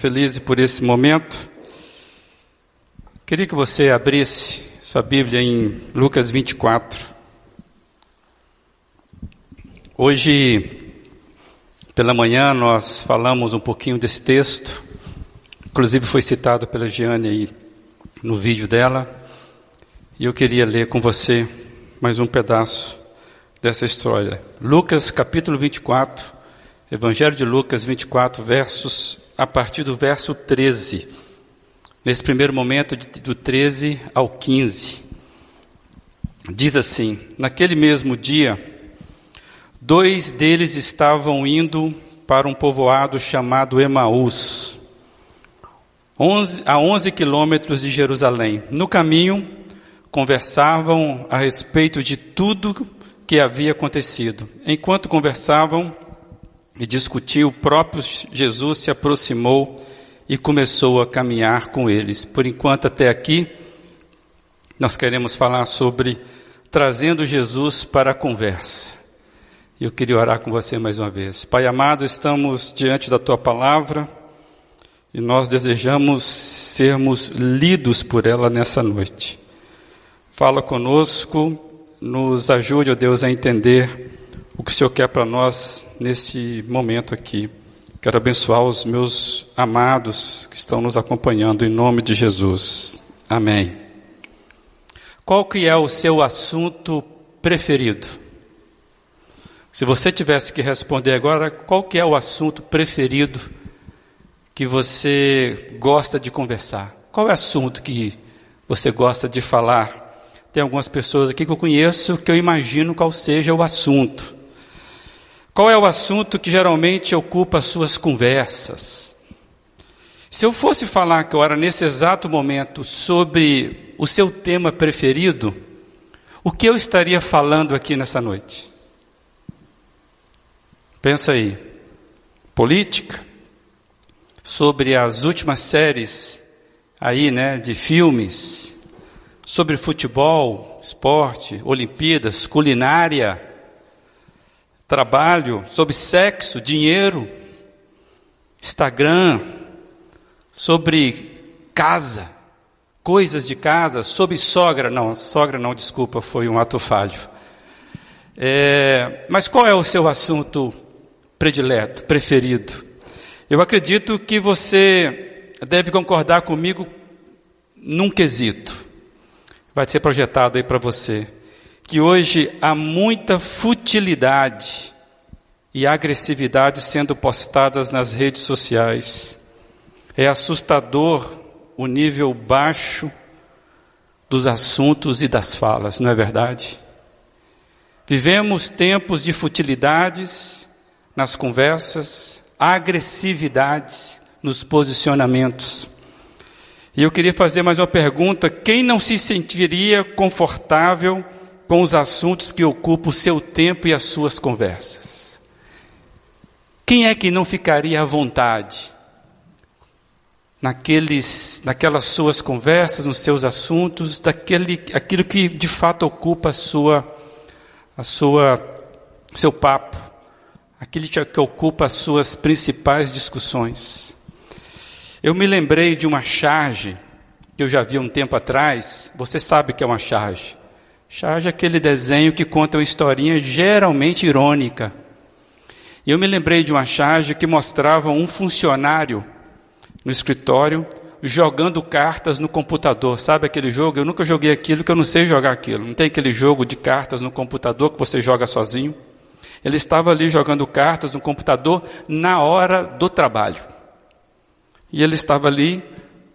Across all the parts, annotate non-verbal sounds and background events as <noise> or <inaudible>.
feliz por esse momento. Queria que você abrisse sua Bíblia em Lucas 24. Hoje, pela manhã, nós falamos um pouquinho desse texto, inclusive foi citado pela Giane aí no vídeo dela, e eu queria ler com você mais um pedaço dessa história. Lucas capítulo 24, Evangelho de Lucas 24, versos a partir do verso 13. Nesse primeiro momento, do 13 ao 15. Diz assim: Naquele mesmo dia, dois deles estavam indo para um povoado chamado Emaús, 11, a 11 quilômetros de Jerusalém. No caminho, conversavam a respeito de tudo que havia acontecido. Enquanto conversavam e discutiam, o próprio Jesus se aproximou e começou a caminhar com eles. Por enquanto, até aqui, nós queremos falar sobre trazendo Jesus para a conversa. Eu queria orar com você mais uma vez. Pai amado, estamos diante da tua palavra e nós desejamos sermos lidos por ela nessa noite. Fala conosco nos ajude, ó Deus, a entender o que o Senhor quer para nós nesse momento aqui. Quero abençoar os meus amados que estão nos acompanhando em nome de Jesus. Amém. Qual que é o seu assunto preferido? Se você tivesse que responder agora, qual que é o assunto preferido que você gosta de conversar? Qual é o assunto que você gosta de falar tem algumas pessoas aqui que eu conheço que eu imagino qual seja o assunto. Qual é o assunto que geralmente ocupa as suas conversas? Se eu fosse falar agora, nesse exato momento, sobre o seu tema preferido, o que eu estaria falando aqui nessa noite? Pensa aí. Política? Sobre as últimas séries aí, né, de filmes, sobre futebol, esporte, Olimpíadas, culinária, trabalho, sobre sexo, dinheiro, Instagram, sobre casa, coisas de casa, sobre sogra. Não, sogra não, desculpa, foi um ato falho. É, mas qual é o seu assunto predileto, preferido? Eu acredito que você deve concordar comigo num quesito vai ser projetado aí para você. Que hoje há muita futilidade e agressividade sendo postadas nas redes sociais. É assustador o nível baixo dos assuntos e das falas, não é verdade? Vivemos tempos de futilidades nas conversas, agressividades nos posicionamentos. E eu queria fazer mais uma pergunta: quem não se sentiria confortável com os assuntos que ocupam o seu tempo e as suas conversas? Quem é que não ficaria à vontade naqueles, naquelas suas conversas, nos seus assuntos, daquele, aquilo que de fato ocupa a sua, a sua, seu papo, aquilo que ocupa as suas principais discussões? Eu me lembrei de uma charge que eu já vi um tempo atrás. Você sabe que é uma charge. Charge é aquele desenho que conta uma historinha geralmente irônica. E eu me lembrei de uma charge que mostrava um funcionário no escritório jogando cartas no computador. Sabe aquele jogo? Eu nunca joguei aquilo que eu não sei jogar aquilo. Não tem aquele jogo de cartas no computador que você joga sozinho. Ele estava ali jogando cartas no computador na hora do trabalho. E ele estava ali,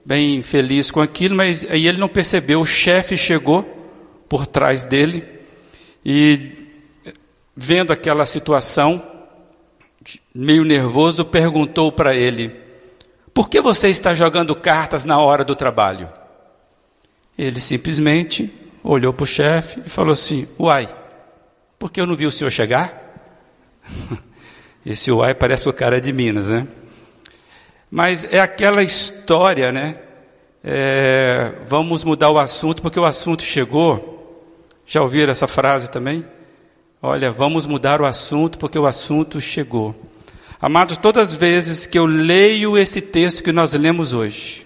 bem feliz com aquilo, mas aí ele não percebeu. O chefe chegou por trás dele e, vendo aquela situação, meio nervoso, perguntou para ele: Por que você está jogando cartas na hora do trabalho? Ele simplesmente olhou para o chefe e falou assim: Uai, por que eu não vi o senhor chegar? <laughs> Esse uai parece o cara de Minas, né? Mas é aquela história, né? É, vamos mudar o assunto porque o assunto chegou. Já ouviram essa frase também? Olha, vamos mudar o assunto porque o assunto chegou. Amados, todas as vezes que eu leio esse texto que nós lemos hoje,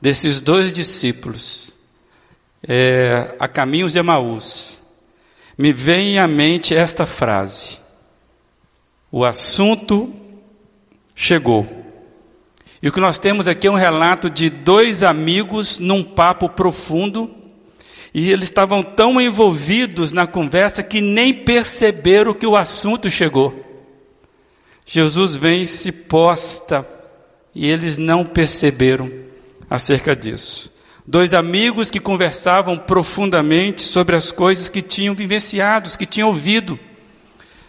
desses dois discípulos, é, a caminhos de Emaús, me vem à mente esta frase: O assunto chegou. E o que nós temos aqui é um relato de dois amigos num papo profundo, e eles estavam tão envolvidos na conversa que nem perceberam que o assunto chegou. Jesus vem e se posta, e eles não perceberam acerca disso. Dois amigos que conversavam profundamente sobre as coisas que tinham vivenciado, que tinham ouvido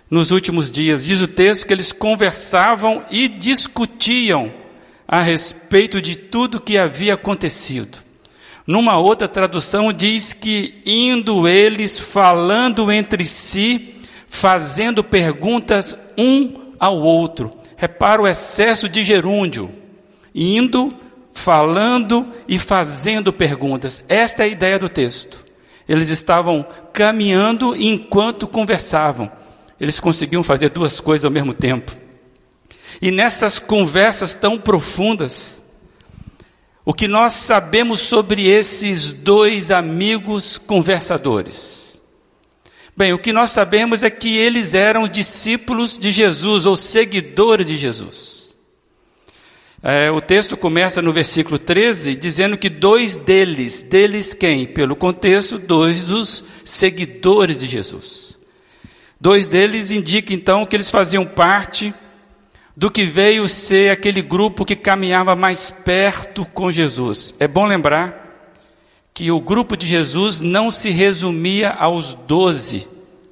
nos últimos dias. Diz o texto que eles conversavam e discutiam a respeito de tudo que havia acontecido. Numa outra tradução diz que indo eles falando entre si, fazendo perguntas um ao outro. Repara o excesso de gerúndio. Indo falando e fazendo perguntas. Esta é a ideia do texto. Eles estavam caminhando enquanto conversavam. Eles conseguiam fazer duas coisas ao mesmo tempo. E nessas conversas tão profundas, o que nós sabemos sobre esses dois amigos conversadores? Bem, o que nós sabemos é que eles eram discípulos de Jesus ou seguidores de Jesus. É, o texto começa no versículo 13 dizendo que dois deles, deles quem? Pelo contexto, dois dos seguidores de Jesus. Dois deles indica então que eles faziam parte do que veio ser aquele grupo que caminhava mais perto com Jesus. É bom lembrar que o grupo de Jesus não se resumia aos doze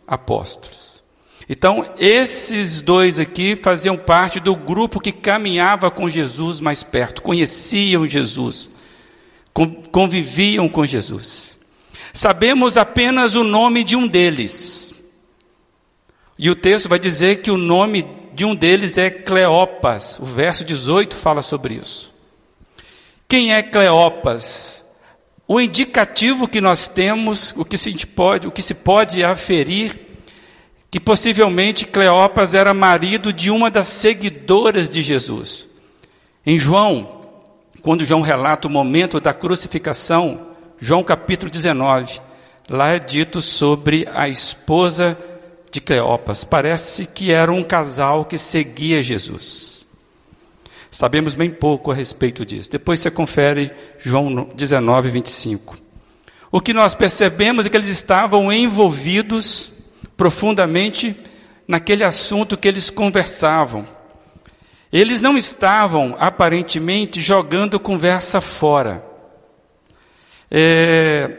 apóstolos. Então, esses dois aqui faziam parte do grupo que caminhava com Jesus mais perto, conheciam Jesus, conviviam com Jesus. Sabemos apenas o nome de um deles. E o texto vai dizer que o nome de um deles é Cleopas. O verso 18 fala sobre isso. Quem é Cleopas? O indicativo que nós temos, o que se pode, o que se pode aferir que possivelmente Cleopas era marido de uma das seguidoras de Jesus. Em João, quando João relata o momento da crucificação, João capítulo 19, lá é dito sobre a esposa de Cleopas. Parece que era um casal que seguia Jesus. Sabemos bem pouco a respeito disso. Depois você confere João 19, 25. O que nós percebemos é que eles estavam envolvidos profundamente naquele assunto que eles conversavam. Eles não estavam, aparentemente, jogando conversa fora. É,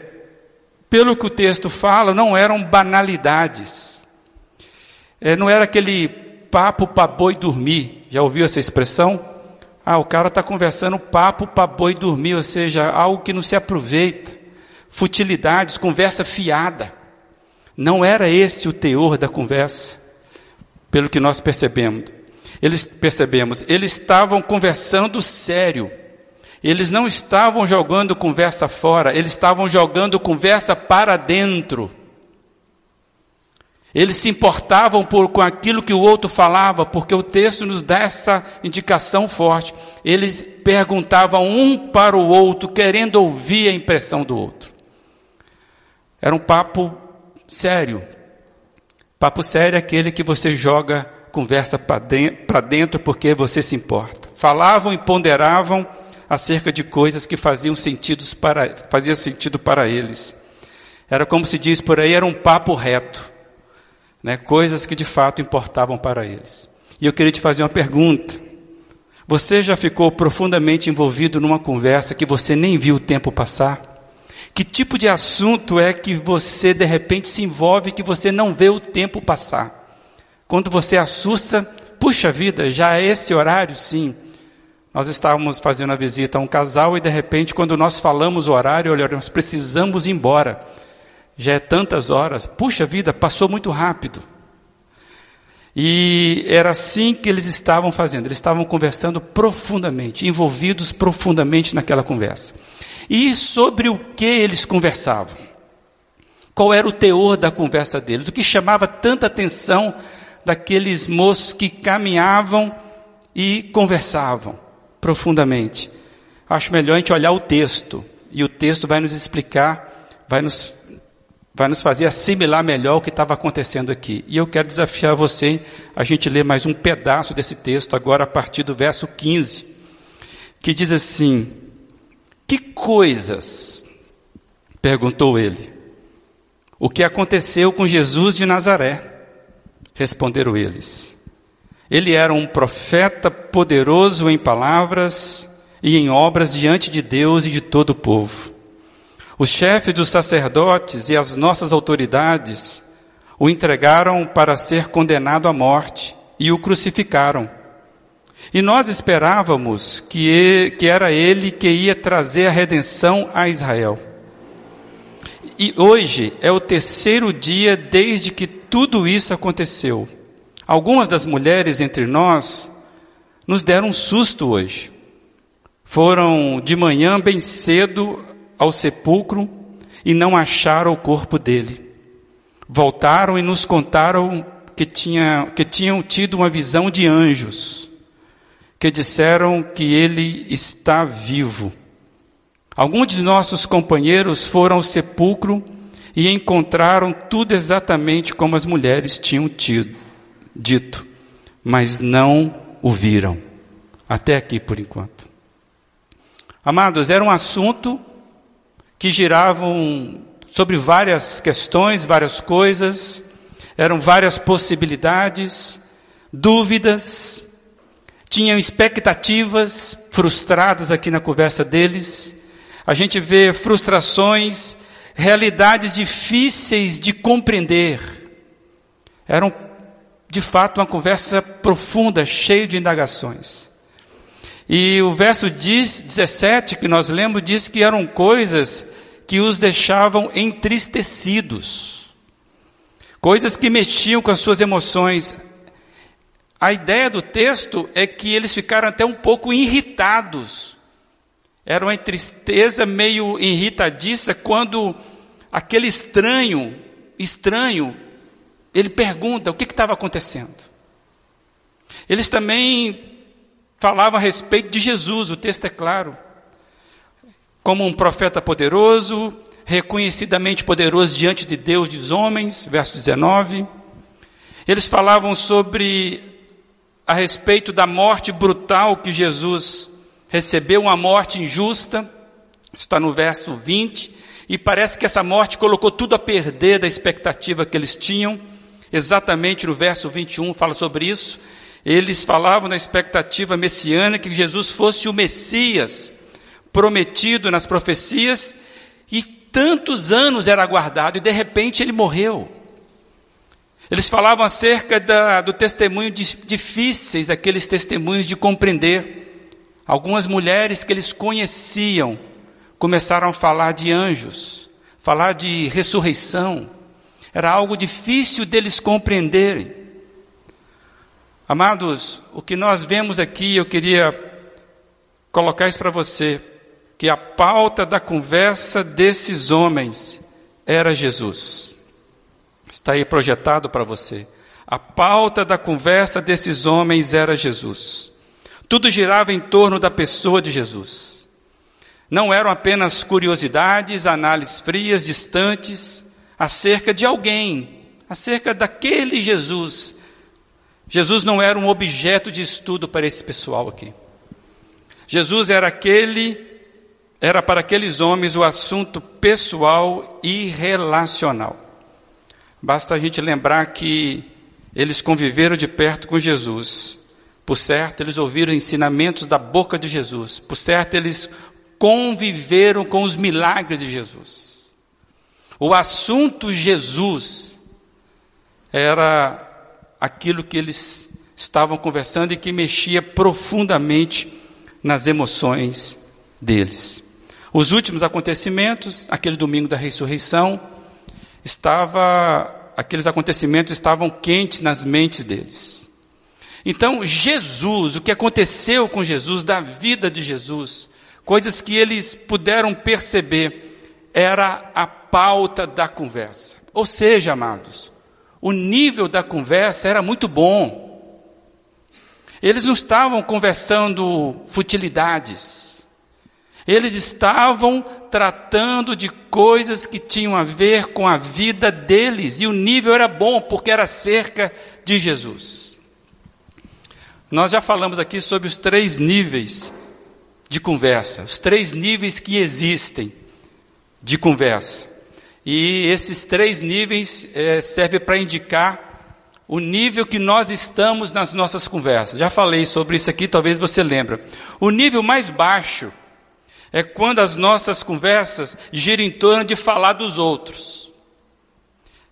pelo que o texto fala, não eram banalidades. É, não era aquele papo para boi dormir. Já ouviu essa expressão? Ah, o cara está conversando papo para boi dormir, ou seja, algo que não se aproveita. Futilidades, conversa fiada. Não era esse o teor da conversa, pelo que nós percebemos. Eles percebemos, eles estavam conversando sério. Eles não estavam jogando conversa fora, eles estavam jogando conversa para dentro. Eles se importavam por, com aquilo que o outro falava, porque o texto nos dá essa indicação forte. Eles perguntavam um para o outro, querendo ouvir a impressão do outro. Era um papo sério. Papo sério é aquele que você joga conversa para dentro porque você se importa. Falavam e ponderavam acerca de coisas que faziam, para, faziam sentido para eles. Era como se diz por aí, era um papo reto. Né? Coisas que de fato importavam para eles. E eu queria te fazer uma pergunta. Você já ficou profundamente envolvido numa conversa que você nem viu o tempo passar? Que tipo de assunto é que você de repente se envolve que você não vê o tempo passar? Quando você assusta, puxa vida, já é esse horário? Sim. Nós estávamos fazendo a visita a um casal e de repente, quando nós falamos o horário, olha, nós precisamos ir embora. Já é tantas horas. Puxa vida, passou muito rápido. E era assim que eles estavam fazendo. Eles estavam conversando profundamente, envolvidos profundamente naquela conversa. E sobre o que eles conversavam? Qual era o teor da conversa deles? O que chamava tanta atenção daqueles moços que caminhavam e conversavam profundamente. Acho melhor a gente olhar o texto, e o texto vai nos explicar, vai nos, vai nos fazer assimilar melhor o que estava acontecendo aqui. E eu quero desafiar você a gente ler mais um pedaço desse texto, agora a partir do verso 15, que diz assim: Que coisas, perguntou ele, o que aconteceu com Jesus de Nazaré? Responderam eles. Ele era um profeta poderoso em palavras e em obras diante de Deus e de todo o povo. Os chefes dos sacerdotes e as nossas autoridades o entregaram para ser condenado à morte e o crucificaram. E nós esperávamos que, que era ele que ia trazer a redenção a Israel. E hoje é o terceiro dia desde que tudo isso aconteceu. Algumas das mulheres entre nós nos deram um susto hoje. Foram de manhã bem cedo ao sepulcro e não acharam o corpo dele. Voltaram e nos contaram que, tinha, que tinham tido uma visão de anjos, que disseram que ele está vivo. Alguns de nossos companheiros foram ao sepulcro e encontraram tudo exatamente como as mulheres tinham tido dito, mas não o viram. Até aqui por enquanto. Amados, era um assunto que giravam sobre várias questões, várias coisas, eram várias possibilidades, dúvidas, tinham expectativas frustradas aqui na conversa deles. A gente vê frustrações, realidades difíceis de compreender. Eram de fato, uma conversa profunda, cheia de indagações. E o verso diz, 17 que nós lemos diz que eram coisas que os deixavam entristecidos, coisas que mexiam com as suas emoções. A ideia do texto é que eles ficaram até um pouco irritados. Era uma tristeza meio irritadiça quando aquele estranho, estranho, ele pergunta o que estava acontecendo. Eles também falavam a respeito de Jesus, o texto é claro. Como um profeta poderoso, reconhecidamente poderoso diante de Deus e dos homens, verso 19. Eles falavam sobre a respeito da morte brutal que Jesus recebeu, uma morte injusta, isso está no verso 20, e parece que essa morte colocou tudo a perder da expectativa que eles tinham exatamente no verso 21 fala sobre isso. Eles falavam na expectativa messiânica que Jesus fosse o Messias prometido nas profecias e tantos anos era aguardado e de repente ele morreu. Eles falavam acerca da, do testemunho de, difíceis, aqueles testemunhos de compreender. Algumas mulheres que eles conheciam começaram a falar de anjos, falar de ressurreição, era algo difícil deles compreenderem. Amados, o que nós vemos aqui, eu queria colocar isso para você, que a pauta da conversa desses homens era Jesus. Está aí projetado para você. A pauta da conversa desses homens era Jesus. Tudo girava em torno da pessoa de Jesus. Não eram apenas curiosidades, análises frias, distantes, acerca de alguém, acerca daquele Jesus. Jesus não era um objeto de estudo para esse pessoal aqui. Jesus era aquele, era para aqueles homens o assunto pessoal e relacional. Basta a gente lembrar que eles conviveram de perto com Jesus. Por certo, eles ouviram ensinamentos da boca de Jesus. Por certo, eles conviveram com os milagres de Jesus. O assunto Jesus era aquilo que eles estavam conversando e que mexia profundamente nas emoções deles. Os últimos acontecimentos, aquele domingo da ressurreição, estava aqueles acontecimentos estavam quentes nas mentes deles. Então, Jesus, o que aconteceu com Jesus, da vida de Jesus, coisas que eles puderam perceber, era a pauta da conversa. Ou seja, amados, O nível da conversa era muito bom. Eles não estavam conversando futilidades. Eles estavam tratando de coisas que tinham a ver com a vida deles, e o nível era bom, porque era cerca de Jesus. Nós já falamos aqui sobre os três níveis de conversa, os três níveis que existem de conversa. E esses três níveis é, servem para indicar o nível que nós estamos nas nossas conversas. Já falei sobre isso aqui, talvez você lembre. O nível mais baixo é quando as nossas conversas giram em torno de falar dos outros.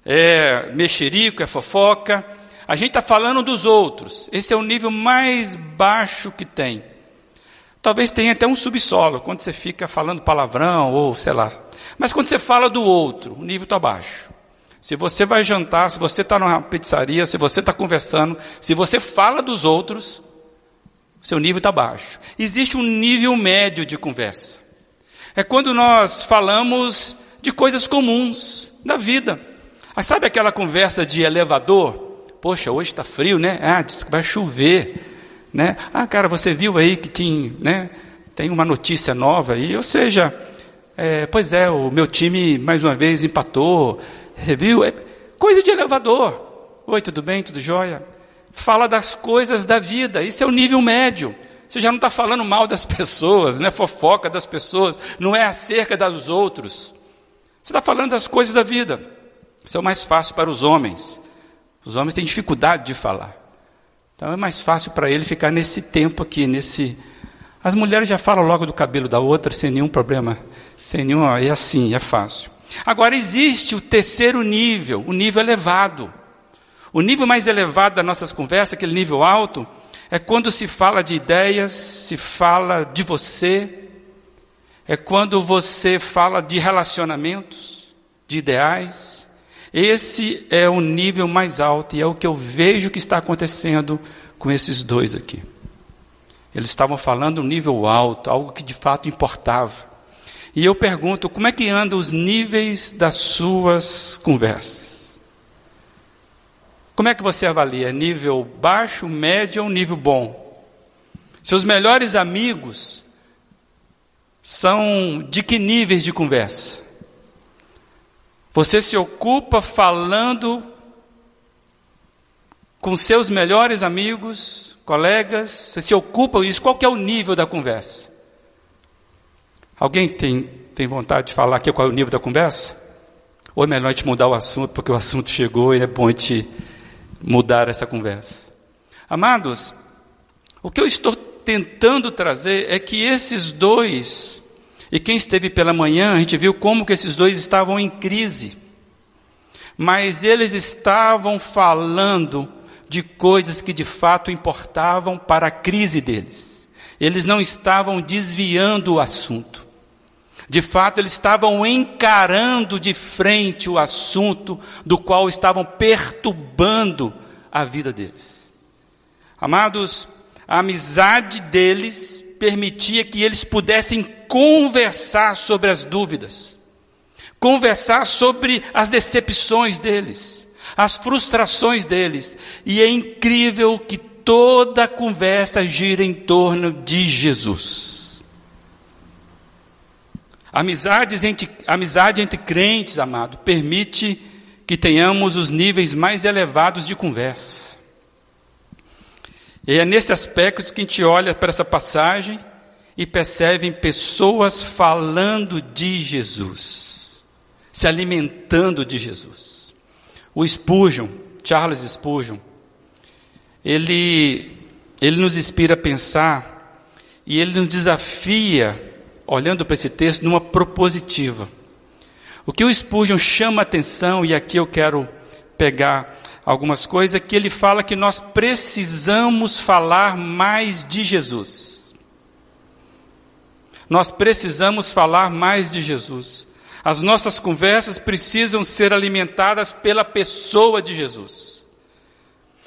É mexerico, é fofoca. A gente está falando dos outros. Esse é o nível mais baixo que tem. Talvez tenha até um subsolo, quando você fica falando palavrão ou sei lá. Mas quando você fala do outro, o nível está baixo. Se você vai jantar, se você está numa pizzaria, se você está conversando, se você fala dos outros, seu nível está baixo. Existe um nível médio de conversa. É quando nós falamos de coisas comuns da vida. Mas sabe aquela conversa de elevador? Poxa, hoje está frio, né? Ah, diz que vai chover. Né? Ah, cara, você viu aí que tem, né, tem uma notícia nova aí? Ou seja, é, pois é, o meu time mais uma vez empatou. Você viu? É coisa de elevador. Oi, tudo bem? Tudo jóia? Fala das coisas da vida. Isso é o nível médio. Você já não está falando mal das pessoas, não é fofoca das pessoas, não é acerca dos outros. Você está falando das coisas da vida. Isso é o mais fácil para os homens. Os homens têm dificuldade de falar. Então é mais fácil para ele ficar nesse tempo aqui, nesse. As mulheres já falam logo do cabelo da outra sem nenhum problema, nenhum. É assim, é fácil. Agora existe o terceiro nível, o nível elevado. O nível mais elevado das nossas conversas, aquele nível alto, é quando se fala de ideias, se fala de você, é quando você fala de relacionamentos, de ideais. Esse é o nível mais alto e é o que eu vejo que está acontecendo com esses dois aqui. Eles estavam falando um nível alto, algo que de fato importava. E eu pergunto, como é que andam os níveis das suas conversas? Como é que você avalia? Nível baixo, médio ou nível bom? Seus melhores amigos são de que níveis de conversa? Você se ocupa falando com seus melhores amigos, colegas, você se ocupa isso, qual é o nível da conversa? Alguém tem, tem vontade de falar aqui qual é o nível da conversa? Ou é melhor a gente mudar o assunto, porque o assunto chegou e é bom gente mudar essa conversa? Amados, o que eu estou tentando trazer é que esses dois, e quem esteve pela manhã, a gente viu como que esses dois estavam em crise. Mas eles estavam falando de coisas que de fato importavam para a crise deles. Eles não estavam desviando o assunto. De fato, eles estavam encarando de frente o assunto do qual estavam perturbando a vida deles. Amados, a amizade deles permitia que eles pudessem conversar sobre as dúvidas, conversar sobre as decepções deles, as frustrações deles. E é incrível que toda a conversa gira em torno de Jesus. Amizades entre, amizade entre crentes, amado, permite que tenhamos os níveis mais elevados de conversa. E é nesse aspecto que a gente olha para essa passagem e percebe pessoas falando de Jesus, se alimentando de Jesus. O Spurgeon, Charles Spurgeon, ele, ele nos inspira a pensar e ele nos desafia olhando para esse texto, numa propositiva. O que o Spurgeon chama atenção, e aqui eu quero pegar algumas coisas, é que ele fala que nós precisamos falar mais de Jesus. Nós precisamos falar mais de Jesus. As nossas conversas precisam ser alimentadas pela pessoa de Jesus.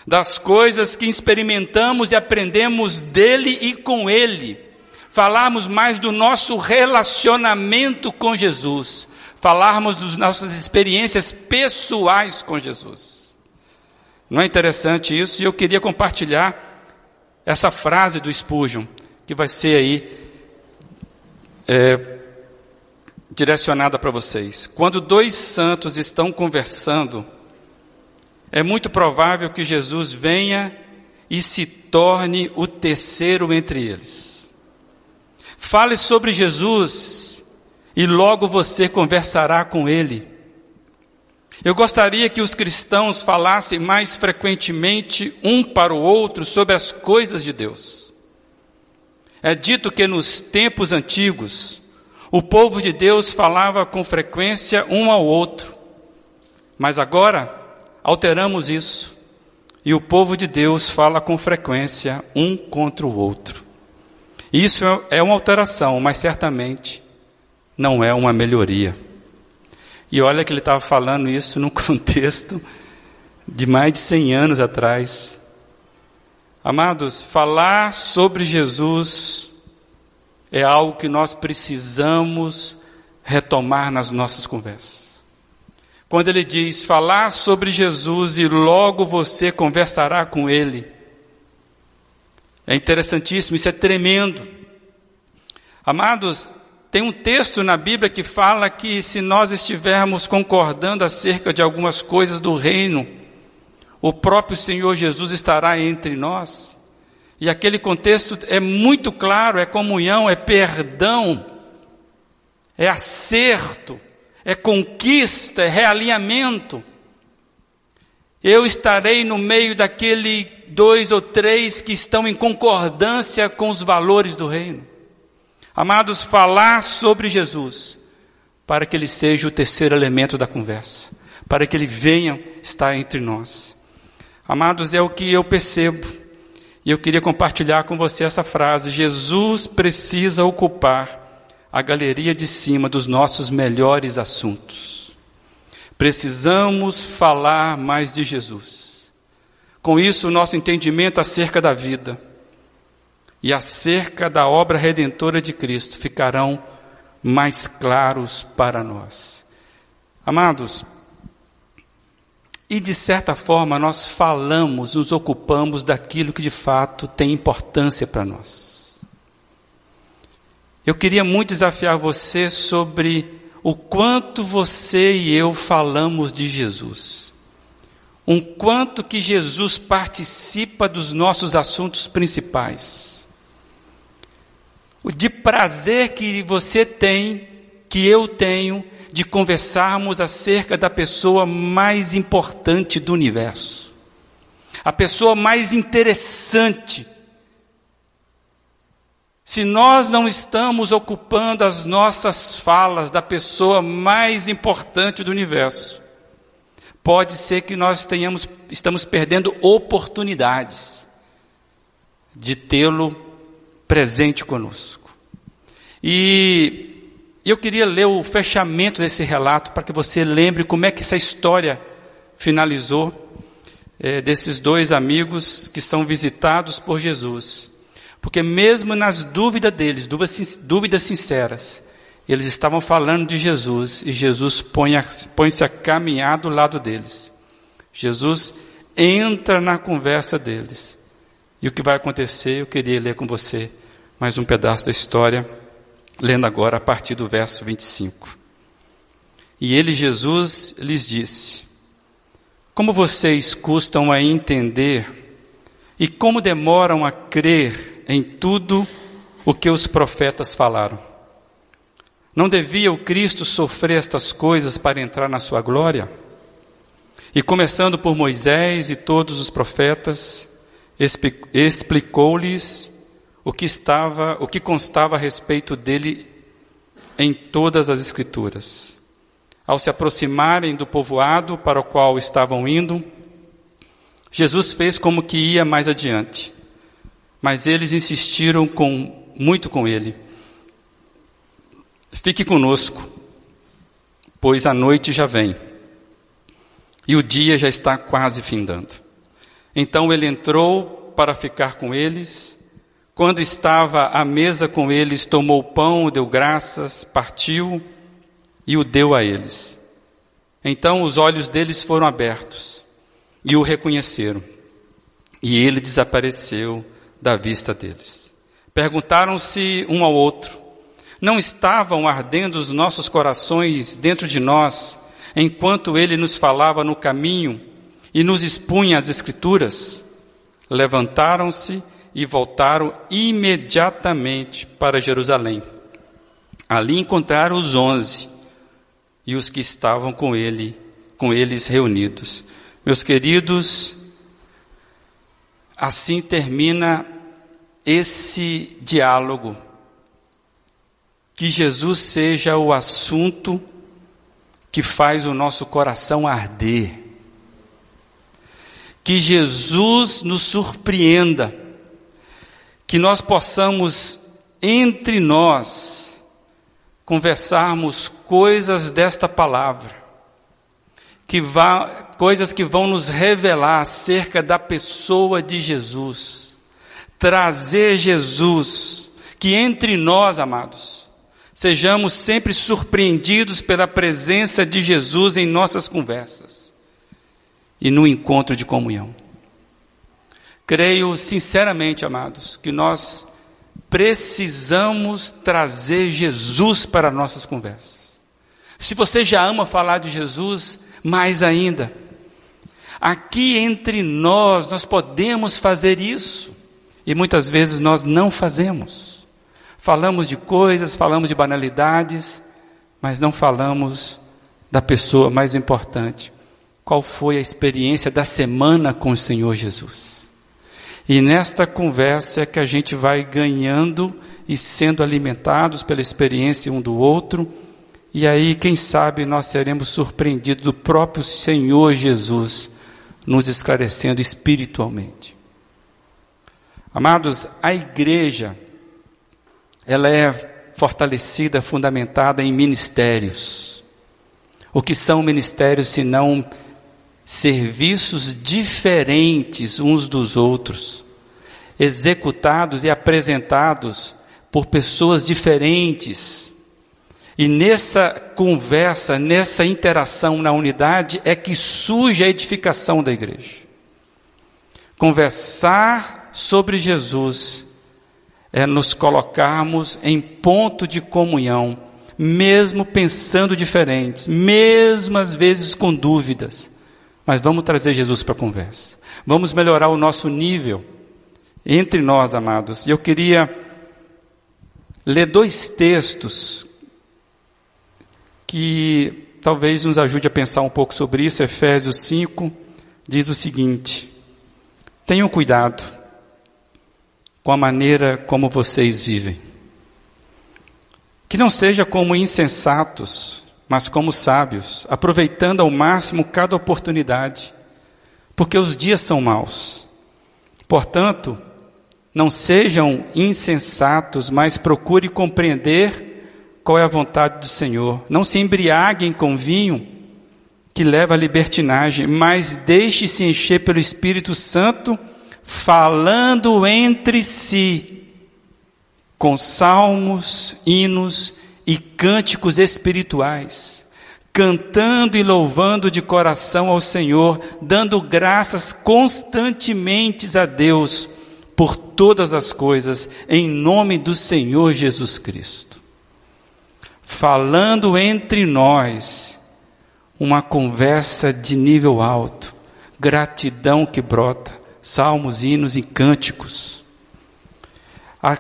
Das coisas que experimentamos e aprendemos dele e com ele falarmos mais do nosso relacionamento com Jesus, falarmos das nossas experiências pessoais com Jesus. Não é interessante isso? E eu queria compartilhar essa frase do Spurgeon, que vai ser aí é, direcionada para vocês. Quando dois santos estão conversando, é muito provável que Jesus venha e se torne o terceiro entre eles. Fale sobre Jesus e logo você conversará com ele. Eu gostaria que os cristãos falassem mais frequentemente um para o outro sobre as coisas de Deus. É dito que nos tempos antigos, o povo de Deus falava com frequência um ao outro, mas agora alteramos isso e o povo de Deus fala com frequência um contra o outro. Isso é uma alteração, mas certamente não é uma melhoria. E olha que ele estava falando isso num <laughs> contexto de mais de 100 anos atrás. Amados, falar sobre Jesus é algo que nós precisamos retomar nas nossas conversas. Quando ele diz falar sobre Jesus e logo você conversará com ele, é interessantíssimo, isso é tremendo. Amados, tem um texto na Bíblia que fala que se nós estivermos concordando acerca de algumas coisas do reino, o próprio Senhor Jesus estará entre nós. E aquele contexto é muito claro: é comunhão, é perdão, é acerto, é conquista, é realinhamento. Eu estarei no meio daquele dois ou três que estão em concordância com os valores do reino. Amados, falar sobre Jesus, para que ele seja o terceiro elemento da conversa, para que ele venha estar entre nós. Amados, é o que eu percebo, e eu queria compartilhar com você essa frase: Jesus precisa ocupar a galeria de cima dos nossos melhores assuntos. Precisamos falar mais de Jesus. Com isso, o nosso entendimento acerca da vida e acerca da obra redentora de Cristo ficarão mais claros para nós. Amados, e de certa forma nós falamos, nos ocupamos daquilo que de fato tem importância para nós. Eu queria muito desafiar você sobre o quanto você e eu falamos de Jesus. Um quanto que Jesus participa dos nossos assuntos principais de prazer que você tem, que eu tenho, de conversarmos acerca da pessoa mais importante do universo, a pessoa mais interessante. Se nós não estamos ocupando as nossas falas da pessoa mais importante do universo, pode ser que nós tenhamos, estamos perdendo oportunidades de tê-lo presente conosco. E eu queria ler o fechamento desse relato para que você lembre como é que essa história finalizou é, desses dois amigos que são visitados por Jesus. Porque mesmo nas dúvidas deles, dúvidas sinceras, eles estavam falando de Jesus e Jesus põe-se põe a caminhar do lado deles. Jesus entra na conversa deles. E o que vai acontecer, eu queria ler com você mais um pedaço da história, lendo agora a partir do verso 25. E ele, Jesus, lhes disse: Como vocês custam a entender e como demoram a crer em tudo o que os profetas falaram. Não devia o Cristo sofrer estas coisas para entrar na sua glória? E começando por Moisés e todos os profetas, explicou-lhes o que estava, o que constava a respeito dele em todas as escrituras. Ao se aproximarem do povoado para o qual estavam indo, Jesus fez como que ia mais adiante. Mas eles insistiram com, muito com ele. Fique conosco, pois a noite já vem e o dia já está quase findando. Então ele entrou para ficar com eles quando estava à mesa com eles, tomou o pão, deu graças, partiu e o deu a eles. Então os olhos deles foram abertos e o reconheceram. E ele desapareceu da vista deles. Perguntaram-se um ao outro: Não estavam ardendo os nossos corações dentro de nós, enquanto ele nos falava no caminho e nos expunha as Escrituras? Levantaram-se e voltaram imediatamente para Jerusalém. Ali encontraram os onze e os que estavam com ele, com eles reunidos. Meus queridos, assim termina esse diálogo. Que Jesus seja o assunto que faz o nosso coração arder. Que Jesus nos surpreenda. Que nós possamos, entre nós, conversarmos coisas desta palavra, que vá, coisas que vão nos revelar acerca da pessoa de Jesus, trazer Jesus, que entre nós, amados, sejamos sempre surpreendidos pela presença de Jesus em nossas conversas e no encontro de comunhão. Creio sinceramente, amados, que nós precisamos trazer Jesus para nossas conversas. Se você já ama falar de Jesus, mais ainda, aqui entre nós, nós podemos fazer isso, e muitas vezes nós não fazemos. Falamos de coisas, falamos de banalidades, mas não falamos da pessoa mais importante. Qual foi a experiência da semana com o Senhor Jesus? E nesta conversa é que a gente vai ganhando e sendo alimentados pela experiência um do outro, e aí, quem sabe, nós seremos surpreendidos do próprio Senhor Jesus nos esclarecendo espiritualmente. Amados, a igreja, ela é fortalecida, fundamentada em ministérios. O que são ministérios senão serviços diferentes uns dos outros, executados e apresentados por pessoas diferentes. E nessa conversa, nessa interação na unidade, é que surge a edificação da igreja. Conversar sobre Jesus é nos colocarmos em ponto de comunhão, mesmo pensando diferentes, mesmo às vezes com dúvidas mas vamos trazer Jesus para a conversa. Vamos melhorar o nosso nível entre nós, amados. E eu queria ler dois textos que talvez nos ajude a pensar um pouco sobre isso. Efésios 5 diz o seguinte: Tenham cuidado com a maneira como vocês vivem. Que não seja como insensatos, mas como sábios, aproveitando ao máximo cada oportunidade, porque os dias são maus. Portanto, não sejam insensatos, mas procure compreender qual é a vontade do Senhor. Não se embriaguem com vinho que leva à libertinagem, mas deixe-se encher pelo Espírito Santo, falando entre si com salmos, hinos e cânticos espirituais, cantando e louvando de coração ao Senhor, dando graças constantemente a Deus por todas as coisas, em nome do Senhor Jesus Cristo. Falando entre nós, uma conversa de nível alto, gratidão que brota, salmos, hinos e cânticos. A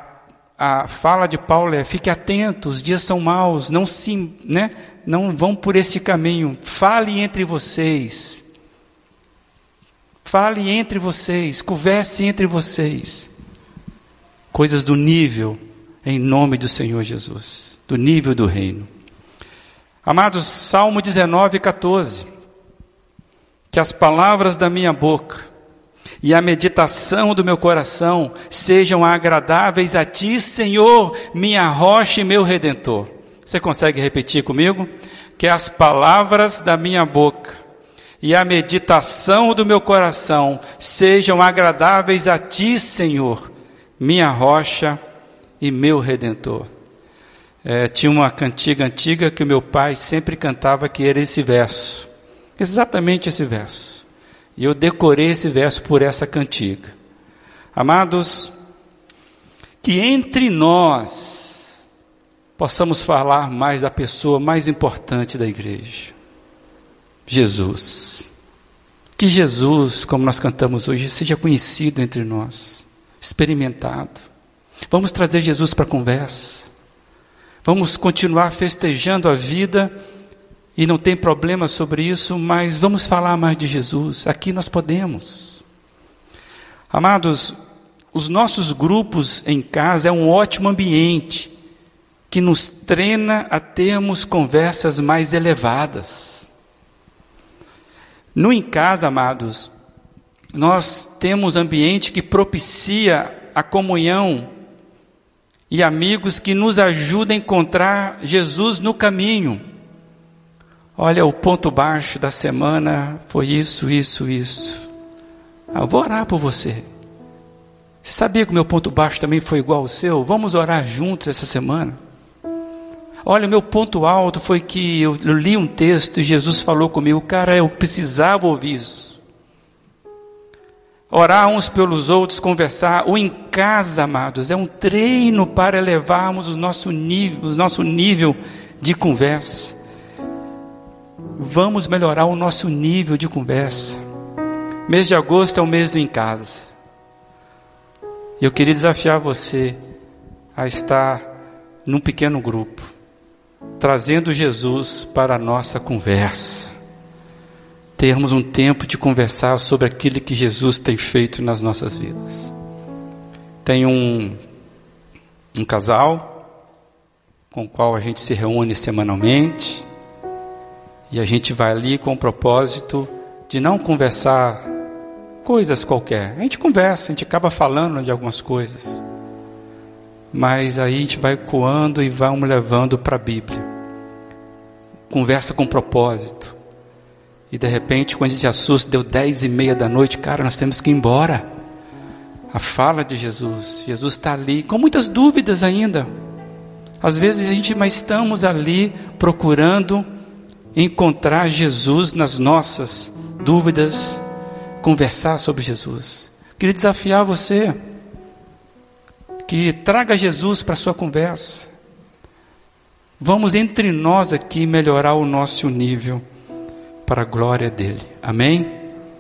a fala de Paulo é: fique atento, os dias são maus, não se, né, não vão por este caminho. Fale entre vocês. Fale entre vocês, converse entre vocês. Coisas do nível em nome do Senhor Jesus, do nível do reino. Amados, Salmo 19, 14. Que as palavras da minha boca e a meditação do meu coração sejam agradáveis a ti, Senhor, minha rocha e meu redentor. Você consegue repetir comigo? Que as palavras da minha boca e a meditação do meu coração sejam agradáveis a ti, Senhor, minha rocha e meu redentor. É, tinha uma cantiga antiga que o meu pai sempre cantava que era esse verso, exatamente esse verso. E eu decorei esse verso por essa cantiga. Amados, que entre nós possamos falar mais da pessoa mais importante da igreja, Jesus. Que Jesus, como nós cantamos hoje, seja conhecido entre nós, experimentado. Vamos trazer Jesus para a conversa. Vamos continuar festejando a vida e não tem problema sobre isso, mas vamos falar mais de Jesus. Aqui nós podemos. Amados, os nossos grupos em casa é um ótimo ambiente que nos treina a termos conversas mais elevadas. No em casa, amados, nós temos ambiente que propicia a comunhão e amigos que nos ajudam a encontrar Jesus no caminho. Olha, o ponto baixo da semana foi isso, isso, isso. Eu vou orar por você. Você sabia que o meu ponto baixo também foi igual ao seu? Vamos orar juntos essa semana. Olha, o meu ponto alto foi que eu, eu li um texto e Jesus falou comigo, cara, eu precisava ouvir isso. Orar uns pelos outros, conversar, ou em casa, amados, é um treino para elevarmos o nosso nível, o nosso nível de conversa. Vamos melhorar o nosso nível de conversa. Mês de agosto é o mês do em casa. E eu queria desafiar você a estar num pequeno grupo, trazendo Jesus para a nossa conversa. Termos um tempo de conversar sobre aquilo que Jesus tem feito nas nossas vidas. Tem um, um casal com o qual a gente se reúne semanalmente e a gente vai ali com o propósito de não conversar coisas qualquer. A gente conversa, a gente acaba falando de algumas coisas. Mas aí a gente vai coando e vamos levando para a Bíblia. Conversa com propósito. E de repente, quando a gente assusta, deu dez e meia da noite, cara, nós temos que ir embora. A fala de Jesus. Jesus está ali, com muitas dúvidas ainda. Às vezes a gente, mas estamos ali procurando encontrar Jesus nas nossas dúvidas conversar sobre Jesus. Queria desafiar você que traga Jesus para sua conversa. Vamos entre nós aqui melhorar o nosso nível para a glória dele. Amém?